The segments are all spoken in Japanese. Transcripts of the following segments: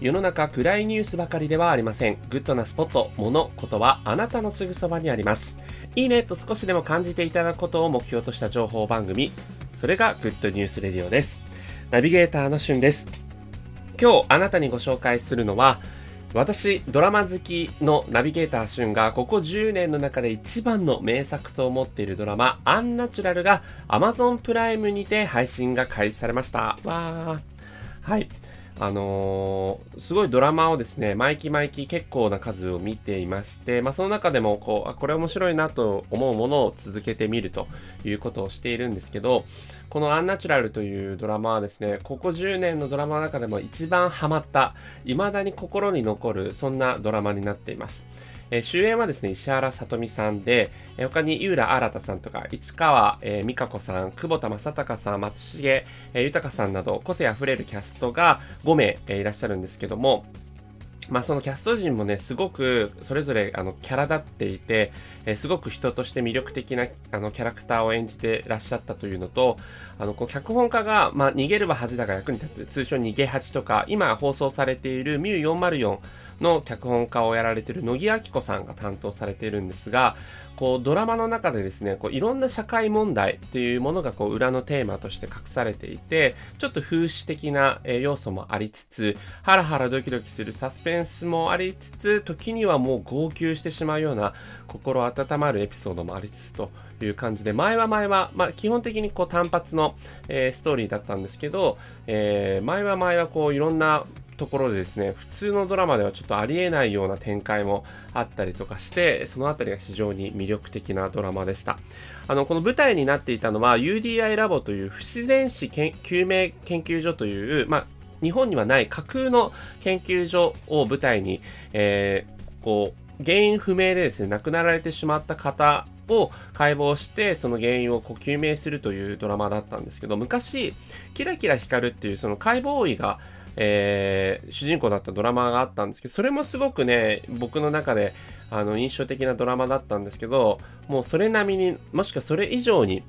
世の中暗いニュースばかりではありません。グッドなスポット、もの、ことはあなたのすぐそばにあります。いいねと少しでも感じていただくことを目標とした情報番組。それがグッドニュースレディオです。ナビゲーターのしゅんです。今日あなたにご紹介するのは、私、ドラマ好きのナビゲーターしゅんが、ここ10年の中で一番の名作と思っているドラマ、アンナチュラルが Amazon プライムにて配信が開始されました。わー。はい。あのー、すごいドラマをですね、毎期毎期結構な数を見ていまして、まあ、その中でも、こう、あ、これ面白いなと思うものを続けてみるということをしているんですけど、このアンナチュラルというドラマはですね、ここ10年のドラマの中でも一番ハマった、未だに心に残る、そんなドラマになっています。えー、主演はですね、石原さとみさんで、えー、他に井浦新さんとか、市川、えー、美香子さん、久保田正孝さん、松重、えー、豊さんなど、個性あふれるキャストが5名、えー、いらっしゃるんですけども、まあそのキャスト陣もね、すごくそれぞれあのキャラ立っていて、えー、すごく人として魅力的なあのキャラクターを演じてらっしゃったというのと、あのこう脚本家が、まあ、逃げるは恥だが役に立つ、通称逃げ恥とか、今放送されているミュー404の脚本家をやられている乃木明子さんが担当されているんですが、こうドラマの中でですね、こういろんな社会問題っていうものがこう裏のテーマとして隠されていて、ちょっと風刺的な要素もありつつ、ハラハラドキドキするサスペンスもありつつ、時にはもう号泣してしまうような心温まるエピソードもありつつという感じで、前は前は、まあ、基本的にこう単発の、えー、ストーリーだったんですけど、えー、前は前はこういろんなところでですね、普通のドラマではちょっとありえないような展開もあったりとかして、そのあたりが非常に魅力的なドラマでした。あの、この舞台になっていたのは UDI ラボという不自然死救命研究所という、まあ、日本にはない架空の研究所を舞台に、えー、こう、原因不明でですね、亡くなられてしまった方を解剖して、その原因をこう究明するというドラマだったんですけど、昔、キラキラ光るっていうその解剖医がえー、主人公だったドラマがあったんですけど、それもすごくね、僕の中で、あの、印象的なドラマだったんですけど、もうそれなみに、もしくはそれ以上に、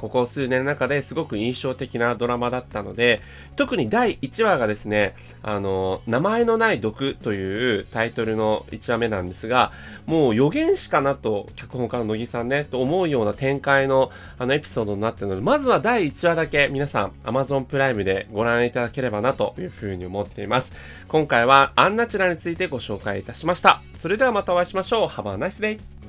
ここ数年の中ですごく印象的なドラマだったので、特に第1話がですね、あの、名前のない毒というタイトルの1話目なんですが、もう予言しかなと、脚本家の乃木さんね、と思うような展開のあのエピソードになっているので、まずは第1話だけ皆さん Amazon プライムでご覧いただければなというふうに思っています。今回はアンナチュラについてご紹介いたしました。それではまたお会いしましょう。Have a nice day!